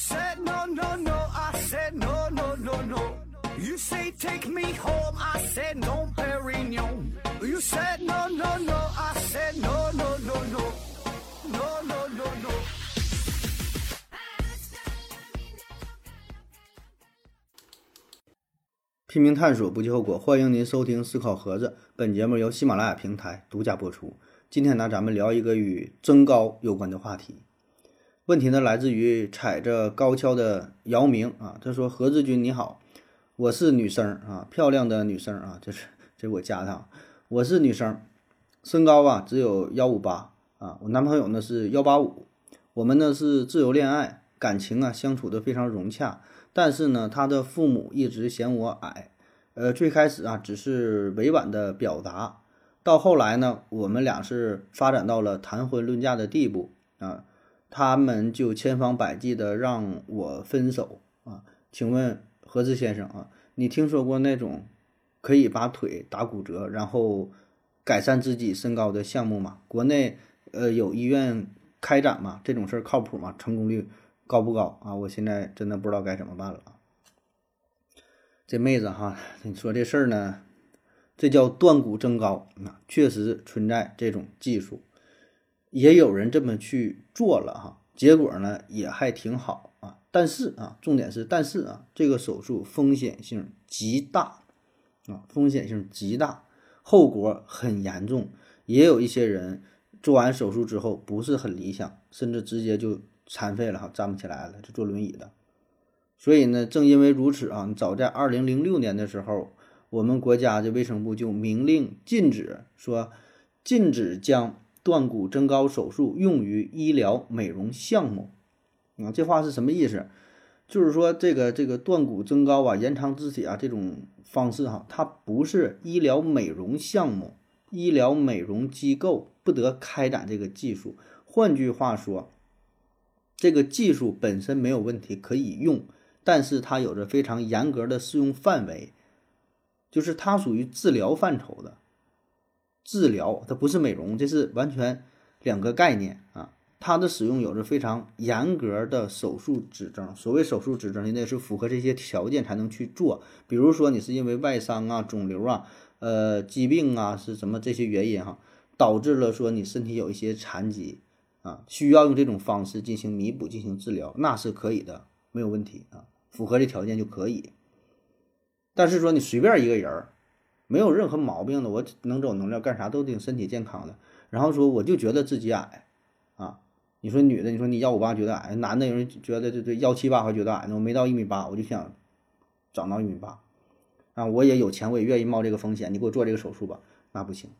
said no no no, I said no no no no. You say take me home, I said no, Perignon. You said no no no, I said no no no no, no no no no. 拼命探索，不计后果。欢迎您收听《思考盒子》，本节目由喜马拉雅平台独家播出。今天呢，咱们聊一个与增高有关的话题。问题呢，来自于踩着高跷的姚明啊，他说：“何志军你好，我是女生啊，漂亮的女生啊，这是这我加的啊，我是女生，身高啊只有幺五八啊，我男朋友呢是幺八五，我们呢是自由恋爱，感情啊相处的非常融洽。”但是呢，他的父母一直嫌我矮，呃，最开始啊只是委婉的表达，到后来呢，我们俩是发展到了谈婚论嫁的地步啊，他们就千方百计的让我分手啊。请问何志先生啊，你听说过那种可以把腿打骨折，然后改善自己身高的项目吗？国内呃有医院开展吗？这种事儿靠谱吗？成功率？高不高啊？我现在真的不知道该怎么办了。这妹子哈，你说这事儿呢，这叫断骨增高啊，确实存在这种技术，也有人这么去做了哈，结果呢也还挺好啊。但是啊，重点是但是啊，这个手术风险性极大啊，风险性极大，后果很严重，也有一些人做完手术之后不是很理想，甚至直接就。残废了哈，站不起来了，就坐轮椅的。所以呢，正因为如此啊，早在二零零六年的时候，我们国家的卫生部就明令禁止说，禁止将断骨增高手术用于医疗美容项目。啊，这话是什么意思？就是说这个这个断骨增高啊，延长肢体啊这种方式哈，它不是医疗美容项目，医疗美容机构不得开展这个技术。换句话说。这个技术本身没有问题，可以用，但是它有着非常严格的适用范围，就是它属于治疗范畴的，治疗它不是美容，这是完全两个概念啊。它的使用有着非常严格的手术指征，所谓手术指征，你得是符合这些条件才能去做。比如说你是因为外伤啊、肿瘤啊、呃疾病啊是什么这些原因哈，导致了说你身体有一些残疾。啊，需要用这种方式进行弥补、进行治疗，那是可以的，没有问题啊，符合这条件就可以。但是说你随便一个人儿，没有任何毛病的，我能走能量，干啥都挺身体健康的。然后说我就觉得自己矮啊，你说女的，你说你幺五八觉得矮，男的有人觉得这这幺七八还觉得矮呢，我没到一米八，我就想长到一米八啊，我也有钱，我也愿意冒这个风险，你给我做这个手术吧，那不行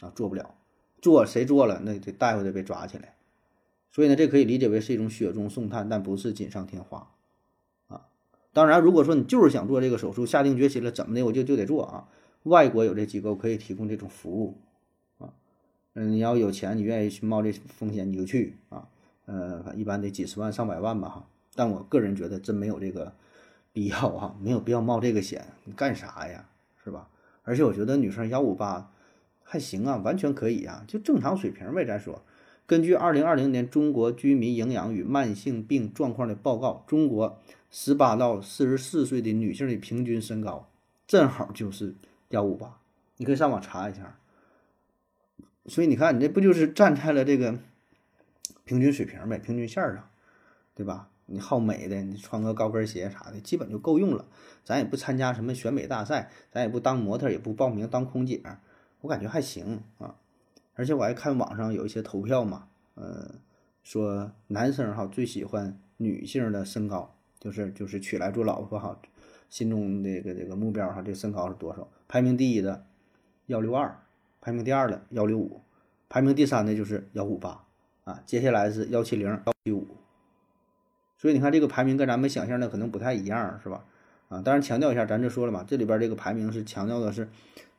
啊，做不了，做谁做了，那这大夫得被抓起来。所以呢，这可以理解为是一种雪中送炭，但不是锦上添花，啊，当然，如果说你就是想做这个手术，下定决心了，怎么的我就就得做啊。外国有这机构可以提供这种服务，啊，嗯，你要有钱，你愿意去冒这风险，你就去啊，呃，一般得几十万上百万吧哈。但我个人觉得真没有这个必要哈，没有必要冒这个险，你干啥呀，是吧？而且我觉得女生幺五八还行啊，完全可以啊，就正常水平呗，咱说。根据二零二零年中国居民营养与慢性病状况的报告，中国十八到四十四岁的女性的平均身高正好就是幺五八，你可以上网查一下。所以你看，你这不就是站在了这个平均水平呗，平均线上，对吧？你好美的，你穿个高跟鞋啥的，基本就够用了。咱也不参加什么选美大赛，咱也不当模特，也不报名当空姐，我感觉还行啊。而且我还看网上有一些投票嘛，呃，说男生哈最喜欢女性的身高，就是就是娶来做老婆哈，心中这个这个目标哈，这身高是多少？排名第一的幺六二，排名第二的幺六五，排名第三的就是幺五八啊，接下来是幺七零、幺七五。所以你看这个排名跟咱们想象的可能不太一样，是吧？啊，当然强调一下，咱就说了嘛，这里边这个排名是强调的是，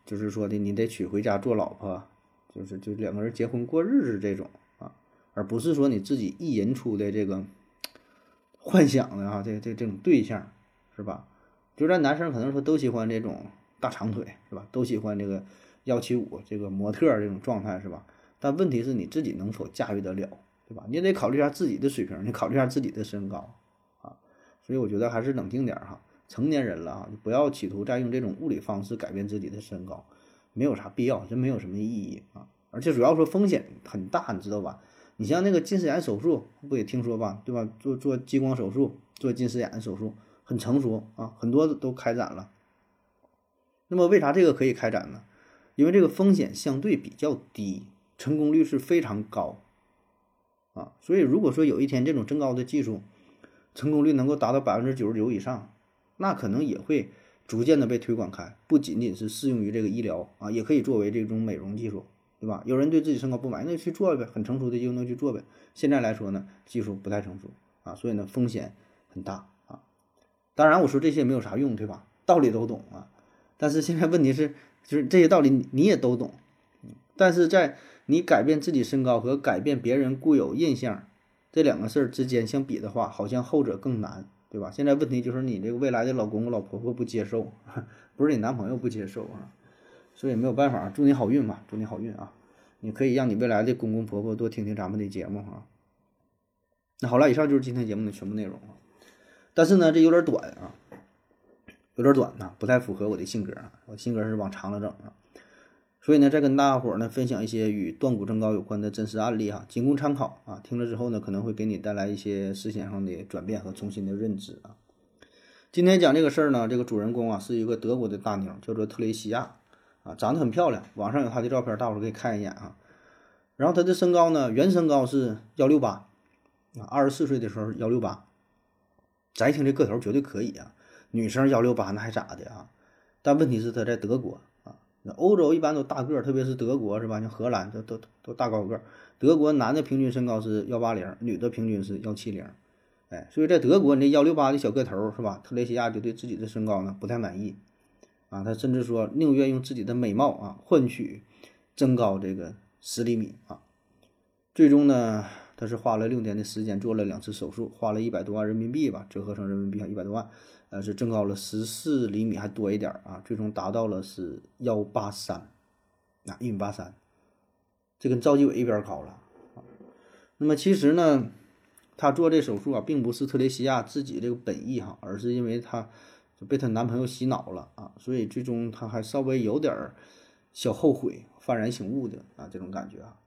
就是说的你得娶回家做老婆。就是就两个人结婚过日子这种啊，而不是说你自己意淫出的这个幻想的啊，这这这种对象是吧？就咱男生可能说都喜欢这种大长腿是吧？都喜欢这个幺七五这个模特这种状态是吧？但问题是你自己能否驾驭得了，对吧？你也得考虑一下自己的水平，你考虑一下自己的身高啊。所以我觉得还是冷静点儿哈，成年人了啊，不要企图再用这种物理方式改变自己的身高，没有啥必要，真没有什么意义啊。而且主要说风险很大，你知道吧？你像那个近视眼手术，不也听说吧，对吧？做做激光手术，做近视眼手术很成熟啊，很多都开展了。那么为啥这个可以开展呢？因为这个风险相对比较低，成功率是非常高啊。所以如果说有一天这种增高的技术成功率能够达到百分之九十九以上，那可能也会逐渐的被推广开，不仅仅是适用于这个医疗啊，也可以作为这种美容技术。对吧？有人对自己身高不满意，那去做呗，很成熟的就能去做呗。现在来说呢，技术不太成熟啊，所以呢风险很大。当然我说这些也没有啥用，对吧？道理都懂啊，但是现在问题是，就是这些道理你也都懂，但是在你改变自己身高和改变别人固有印象这两个事儿之间相比的话，好像后者更难，对吧？现在问题就是你这个未来的老公、老婆婆不接受，不是你男朋友不接受啊。所以没有办法，祝你好运吧，祝你好运啊！你可以让你未来的公公婆婆多听听咱们的节目啊。那好了，以上就是今天节目的全部内容啊。但是呢，这有点短啊，有点短呢，不太符合我的性格啊。我性格是往长了整啊。所以呢，再跟大伙儿呢分享一些与断骨增高有关的真实案例哈，仅供参考啊。听了之后呢，可能会给你带来一些思想上的转变和重新的认知啊。今天讲这个事儿呢，这个主人公啊是一个德国的大妞，叫做特蕾西亚。啊，长得很漂亮，网上有她的照片，大伙儿可以看一眼啊。然后她的身高呢，原身高是幺六八，啊，二十四岁的时候幺六八，咱一听这个头绝对可以啊，女生幺六八那还咋的啊？但问题是她在德国啊，那欧洲一般都大个儿，特别是德国是吧？像荷兰都都都大高个儿。德国男的平均身高是幺八零，女的平均是幺七零，哎，所以在德国你这幺六八的小个头是吧？特蕾西亚就对自己的身高呢不太满意。啊，他甚至说宁愿用自己的美貌啊换取增高这个十厘米啊。最终呢，他是花了六年的时间做了两次手术，花了一百多万人民币吧，折合成人民币一百多万，呃，是增高了十四厘米还多一点啊。最终达到了是幺八三，啊，一米八三，这跟赵继伟一边高了啊。那么其实呢，他做这手术啊，并不是特蕾西亚自己这个本意哈，而是因为他。就被她男朋友洗脑了啊，所以最终她还稍微有点小后悔、幡然醒悟的啊这种感觉啊。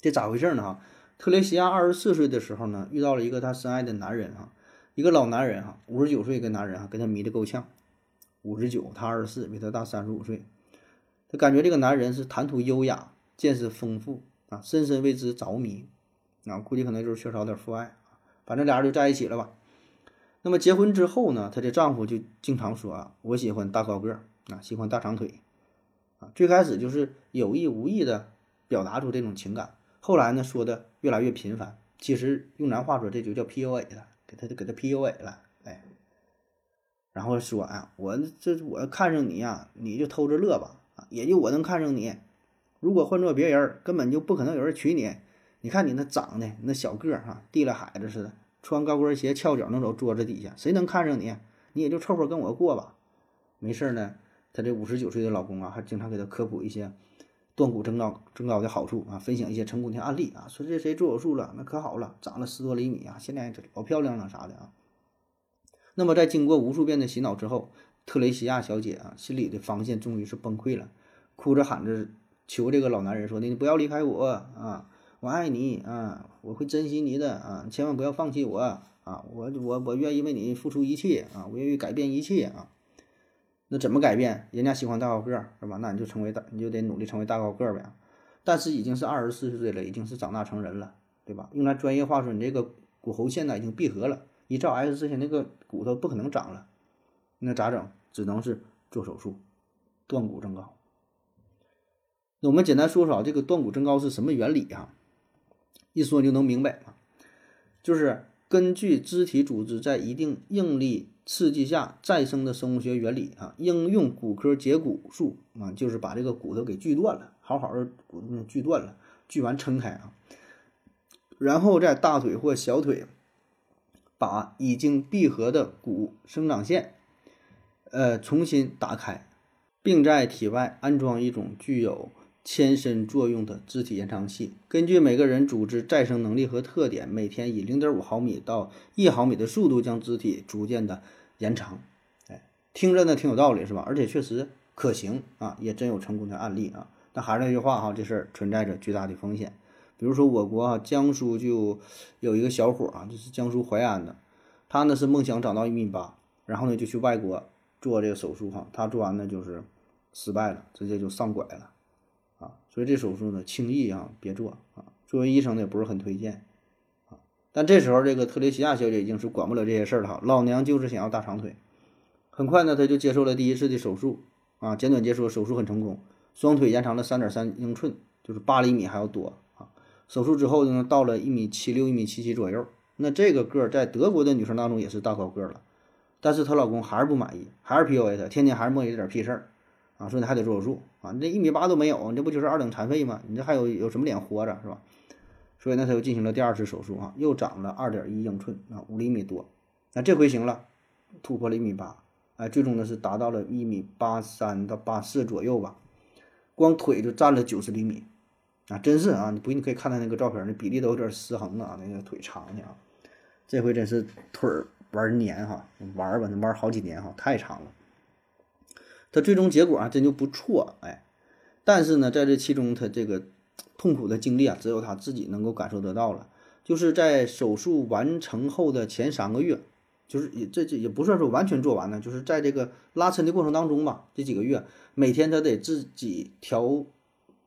这咋回事呢？哈，特蕾西亚二十四岁的时候呢，遇到了一个她深爱的男人哈，一个老男人哈，五十九岁一个男人哈，跟她迷得够呛。五十九，他二十四，比他大三十五岁。他感觉这个男人是谈吐优雅、见识丰富啊，深深为之着迷啊，估计可能就是缺少点父爱反正俩人就在一起了吧。那么结婚之后呢，她的丈夫就经常说啊，我喜欢大高个儿啊，喜欢大长腿，啊，最开始就是有意无意的表达出这种情感，后来呢说的越来越频繁，其实用咱话说这就叫 PUA 了，给他给他 PUA 了，哎，然后说啊，我这我看上你呀，你就偷着乐吧，也就我能看上你，如果换做别人，根本就不可能有人娶你，你看你那长得那小个儿哈，地了海子似的。穿高跟鞋，翘脚能走桌子底下，谁能看上你？你也就凑合跟我过吧。没事儿呢，她这五十九岁的老公啊，还经常给她科普一些断骨增高增高的好处啊，分享一些成功的案例啊，说这谁做手术了，那可好了，长了十多厘米啊，现在老漂亮了啥的啊。那么在经过无数遍的洗脑之后，特蕾西亚小姐啊，心里的防线终于是崩溃了，哭着喊着求这个老男人说：“你不要离开我啊！”我爱你啊，我会珍惜你的啊，千万不要放弃我啊！我我我愿意为你付出一切啊，我愿意改变一切啊。那怎么改变？人家喜欢大高个儿是吧？那你就成为大，你就得努力成为大高个儿呗。但是已经是二十四岁了，已经是长大成人了，对吧？用来专业话说，你这个骨骺线呢已经闭合了，一照 X 射线，那个骨头不可能长了，那咋整？只能是做手术，断骨增高。那我们简单说说这个断骨增高是什么原理啊？一说你就能明白嘛，就是根据肢体组织在一定应力刺激下再生的生物学原理啊，应用骨科解骨术啊，就是把这个骨头给锯断了，好好的骨锯断了，锯完撑开啊，然后在大腿或小腿把已经闭合的骨生长线呃重新打开，并在体外安装一种具有牵伸作用的肢体延长器，根据每个人组织再生能力和特点，每天以零点五毫米到一毫米的速度将肢体逐渐的延长。哎，听着呢挺有道理是吧？而且确实可行啊，也真有成功的案例啊。但还是那句话哈，这事儿存在着巨大的风险。比如说我国啊，江苏就有一个小伙啊，就是江苏淮安的，他呢是梦想长到一米八，然后呢就去外国做这个手术哈，他做完呢就是失败了，直接就上拐了。所以这手术呢，轻易啊别做啊。作为医生呢，也不是很推荐啊。但这时候，这个特蕾西亚小姐已经是管不了这些事儿了哈。老娘就是想要大长腿。很快呢，她就接受了第一次的手术啊。简短结束，手术很成功，双腿延长了三点三英寸，就是八厘米还要多啊。手术之后呢，到了一米七六、一米七七左右。那这个个在德国的女生当中也是大高个了。但是她老公还是不满意，还是 PUA 她，天天还是摸一点屁事儿。啊，说你还得做手术啊，你这一米八都没有，你这不就是二等残废吗？你这还有有什么脸活着是吧？所以呢，他又进行了第二次手术啊，又长了二点一英寸啊，五厘米多。那这回行了，突破了一米八，哎，最终呢是达到了一米八三到八四左右吧，光腿就占了九十厘米啊，真是啊，你不信你可以看他那个照片，那比例都有点失衡啊，那个腿长的啊，这回真是腿玩年哈，玩吧，能玩好几年哈，太长了。他最终结果啊，真就不错，哎，但是呢，在这其中，他这个痛苦的经历啊，只有他自己能够感受得到了。就是在手术完成后的前三个月，就是也这这也不算说完全做完呢，就是在这个拉伸的过程当中吧，这几个月，每天他得自己调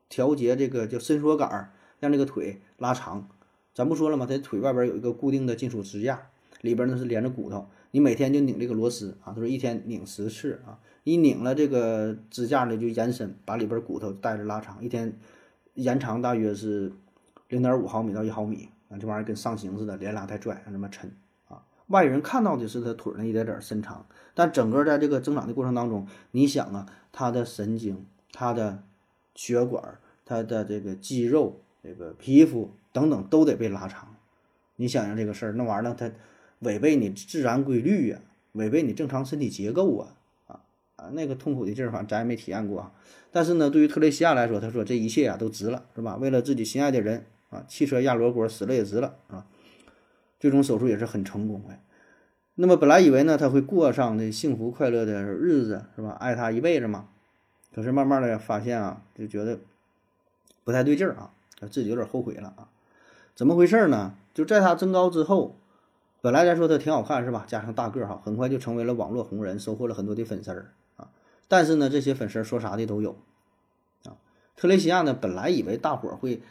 调节这个叫伸缩杆，让这个腿拉长。咱不说了吗？他腿外边有一个固定的金属支架，里边呢是连着骨头，你每天就拧这个螺丝啊，他说一天拧十次啊。一拧了这个支架呢，就延伸，把里边骨头带着拉长，一天延长大约是零点五毫米到一毫米啊，这玩意儿跟上刑似的，连拉带拽，那么抻啊。外人看到的是他腿儿呢一点点伸长，但整个在这个增长的过程当中，你想啊，他的神经、他的血管、他的这个肌肉、这个皮肤等等都得被拉长。你想想这个事儿，那玩意儿它违背你自然规律呀，违背你正常身体结构啊。啊，那个痛苦的劲儿，反正咱也没体验过啊。但是呢，对于特蕾西亚来说，他说这一切啊都值了，是吧？为了自己心爱的人啊，汽车压罗锅死了也值了啊。最终手术也是很成功哎。那么本来以为呢，他会过上那幸福快乐的日子，是吧？爱他一辈子嘛。可是慢慢的发现啊，就觉得不太对劲儿啊，自己有点后悔了啊。怎么回事呢？就在他增高之后。本来来说他挺好看是吧？加上大个儿哈，很快就成为了网络红人，收获了很多的粉丝儿啊。但是呢，这些粉丝说啥的都有啊。特蕾西亚呢，本来以为大伙儿会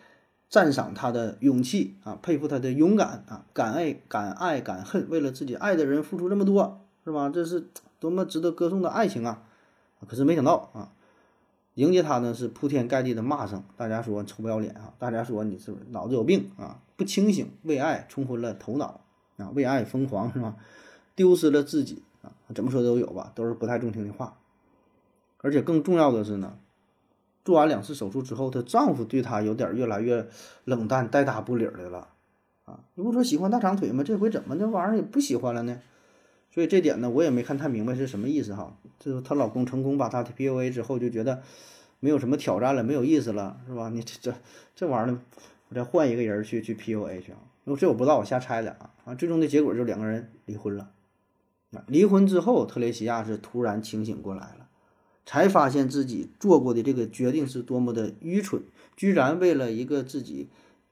赞赏他的勇气啊，佩服他的勇敢啊，敢爱敢爱敢恨，为了自己爱的人付出这么多是吧？这是多么值得歌颂的爱情啊！可是没想到啊，迎接他呢是铺天盖地的骂声，大家说臭不要脸啊，大家说你是不是脑子有病啊？不清醒，为爱冲昏了头脑。啊，为爱疯狂是吧？丢失了自己啊，怎么说都有吧，都是不太中听的话。而且更重要的是呢，做完两次手术之后，她丈夫对她有点越来越冷淡、带搭不理的了啊。你不说喜欢大长腿吗？这回怎么这玩意儿也不喜欢了呢？所以这点呢，我也没看太明白是什么意思哈。就是她老公成功把她 PUA 之后，就觉得没有什么挑战了，没有意思了，是吧？你这这这玩意儿，我再换一个人去去 PUA 去啊。这我不知道，我瞎猜的啊啊！最终的结果就两个人离婚了。啊，离婚之后，特蕾西亚是突然清醒过来了，才发现自己做过的这个决定是多么的愚蠢，居然为了一个自己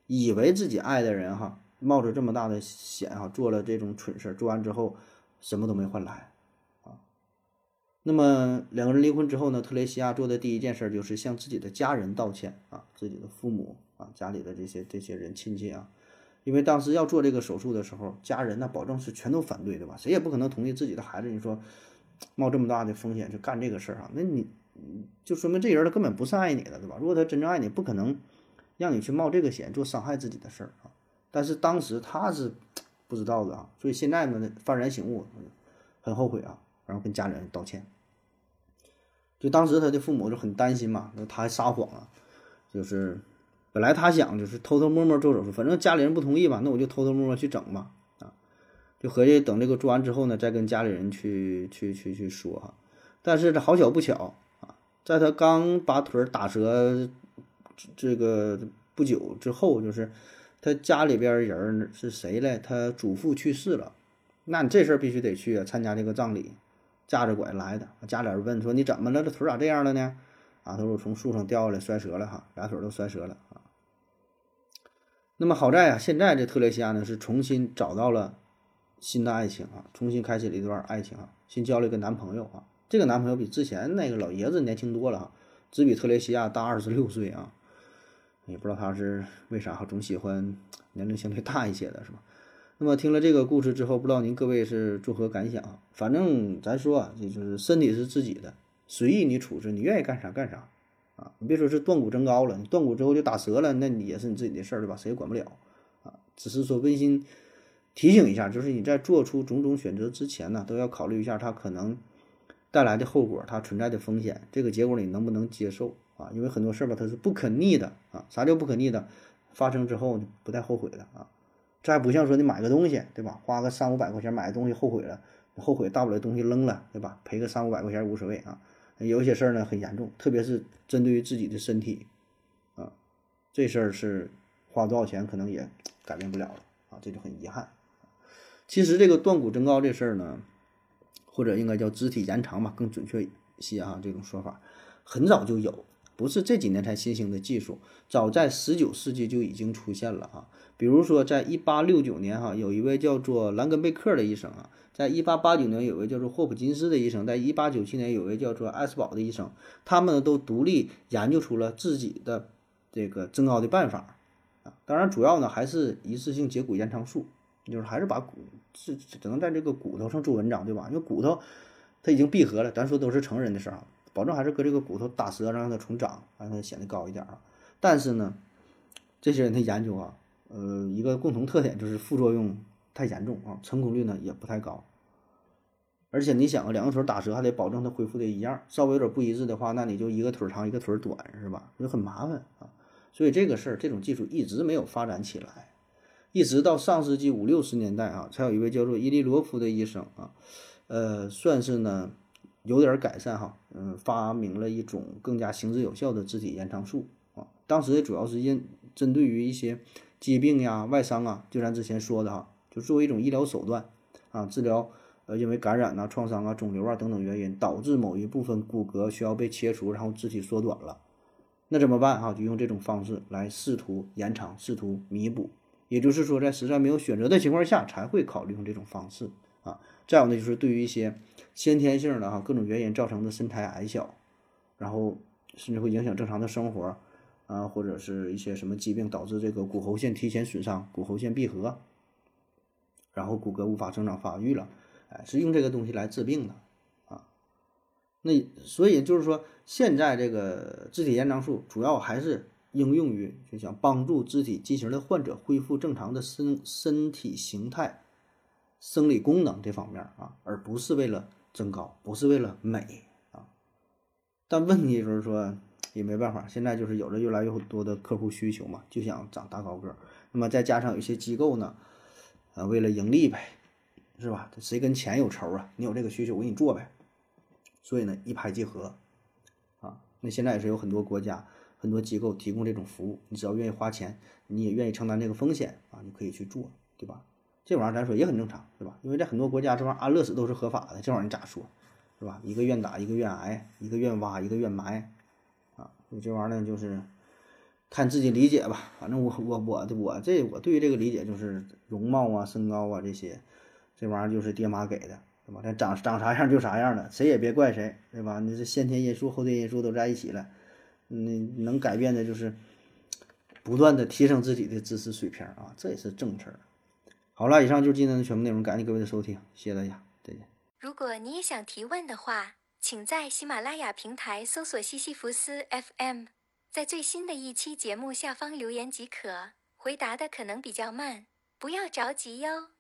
以为自己爱的人哈，冒着这么大的险哈，做了这种蠢事。做完之后，什么都没换来啊。那么两个人离婚之后呢，特蕾西亚做的第一件事就是向自己的家人道歉啊，自己的父母啊，家里的这些这些人亲戚啊。因为当时要做这个手术的时候，家人呢保证是全都反对，对吧？谁也不可能同意自己的孩子，你说冒这么大的风险去干这个事儿啊？那你就说明这人他根本不是爱你的，对吧？如果他真正爱你，不可能让你去冒这个险做伤害自己的事儿啊。但是当时他是不知道的啊，所以现在呢幡然醒悟，很后悔啊，然后跟家人道歉。就当时他的父母就很担心嘛，他还撒谎了，就是。本来他想就是偷偷摸摸做手术，反正家里人不同意吧，那我就偷偷摸摸去整吧，啊，就合计等这个做完之后呢，再跟家里人去去去去说哈。但是这好巧不巧啊，在他刚把腿打折这个不久之后，就是他家里边人是谁嘞？他祖父去世了，那你这事儿必须得去，参加这个葬礼，架着拐来的。家里人问说你怎么了？这腿咋这样了呢？啊，他说我从树上掉下来摔折了哈，俩腿都摔折了。那么好在啊，现在这特蕾西亚呢是重新找到了新的爱情啊，重新开启了一段爱情啊，新交了一个男朋友啊。这个男朋友比之前那个老爷子年轻多了啊，只比特蕾西亚大二十六岁啊。也不知道他是为啥总喜欢年龄相对大一些的，是吧？那么听了这个故事之后，不知道您各位是作何感想？反正咱说啊，这就是身体是自己的，随意你处置，你愿意干啥干啥。啊，你别说是断骨增高了，你断骨之后就打折了，那你也是你自己的事儿，对吧？谁也管不了啊。只是说温馨提醒一下，就是你在做出种种选择之前呢，都要考虑一下它可能带来的后果，它存在的风险，这个结果你能不能接受啊？因为很多事儿吧，它是不可逆的啊。啥叫不可逆的？发生之后不带后悔的啊。这还不像说你买个东西，对吧？花个三五百块钱买个东西，后悔了，后悔大不了东西扔了，对吧？赔个三五百块钱无所谓啊。有些事儿呢很严重，特别是针对于自己的身体，啊，这事儿是花多少钱可能也改变不了了啊，这就很遗憾。其实这个断骨增高这事儿呢，或者应该叫肢体延长吧，更准确一些啊，这种说法很早就有，不是这几年才新兴的技术，早在十九世纪就已经出现了啊。比如说，在一八六九年哈，有一位叫做兰根贝克的医生啊。在一八八九年，有位叫做霍普金斯的医生；在一八九七年，有位叫做艾斯堡的医生，他们都独立研究出了自己的这个增高的办法啊。当然，主要呢还是一次性截骨延长术，就是还是把骨是只能在这个骨头上做文章，对吧？因为骨头它已经闭合了，咱说都是成人的事儿，保证还是搁这个骨头打折，让它重长，让它显得高一点啊。但是呢，这些人的研究啊，呃，一个共同特点就是副作用。太严重啊，成功率呢也不太高，而且你想啊，两个腿打折还得保证它恢复的一样，稍微有点不一致的话，那你就一个腿长一个腿短是吧？就很麻烦啊。所以这个事儿，这种技术一直没有发展起来，一直到上世纪五六十年代啊，才有一位叫做伊利罗夫的医生啊，呃，算是呢有点改善哈，嗯，发明了一种更加行之有效的肢体延长术啊。当时主要是因针对于一些疾病呀、外伤啊，就咱之前说的哈。就作为一种医疗手段，啊，治疗呃因为感染呐、创伤啊、肿瘤啊等等原因导致某一部分骨骼需要被切除，然后肢体缩短了，那怎么办哈？就用这种方式来试图延长、试图弥补。也就是说，在实在没有选择的情况下，才会考虑用这种方式啊。再有呢，就是对于一些先天性的哈各种原因造成的身材矮小，然后甚至会影响正常的生活啊，或者是一些什么疾病导致这个骨骺线提前损伤、骨骺线闭合。然后骨骼无法生长发育了，哎，是用这个东西来治病的啊。那所以就是说，现在这个肢体延长术主要还是应用于就想帮助肢体畸形的患者恢复正常的身身体形态、生理功能这方面啊，而不是为了增高，不是为了美啊。但问题就是说，也没办法，现在就是有着越来越多的客户需求嘛，就想长大高个。那么再加上有些机构呢。啊，为了盈利呗，是吧？谁跟钱有仇啊？你有这个需求，我给你做呗。所以呢，一拍即合，啊，那现在也是有很多国家、很多机构提供这种服务，你只要愿意花钱，你也愿意承担这个风险啊，你可以去做，对吧？这玩意儿咱说也很正常，对吧？因为在很多国家，这玩意儿安乐死都是合法的，这玩意儿你咋说，是吧？一个愿打，一个愿挨，一个愿挖，一个愿埋，啊，你这玩意儿呢就是。看自己理解吧，反正我我我我这我对于这个理解就是容貌啊、身高啊这些，这玩意儿就是爹妈给的，对吧？咱长长啥样就啥样的，谁也别怪谁，对吧？你这先天因素、后天因素都在一起了，你能改变的就是不断的提升自己的知识水平啊，这也是正事儿。好了，以上就是今天的全部内容，感谢各位的收听，谢谢大家，再见。如果你也想提问的话，请在喜马拉雅平台搜索西西弗斯 FM。在最新的一期节目下方留言即可，回答的可能比较慢，不要着急哟。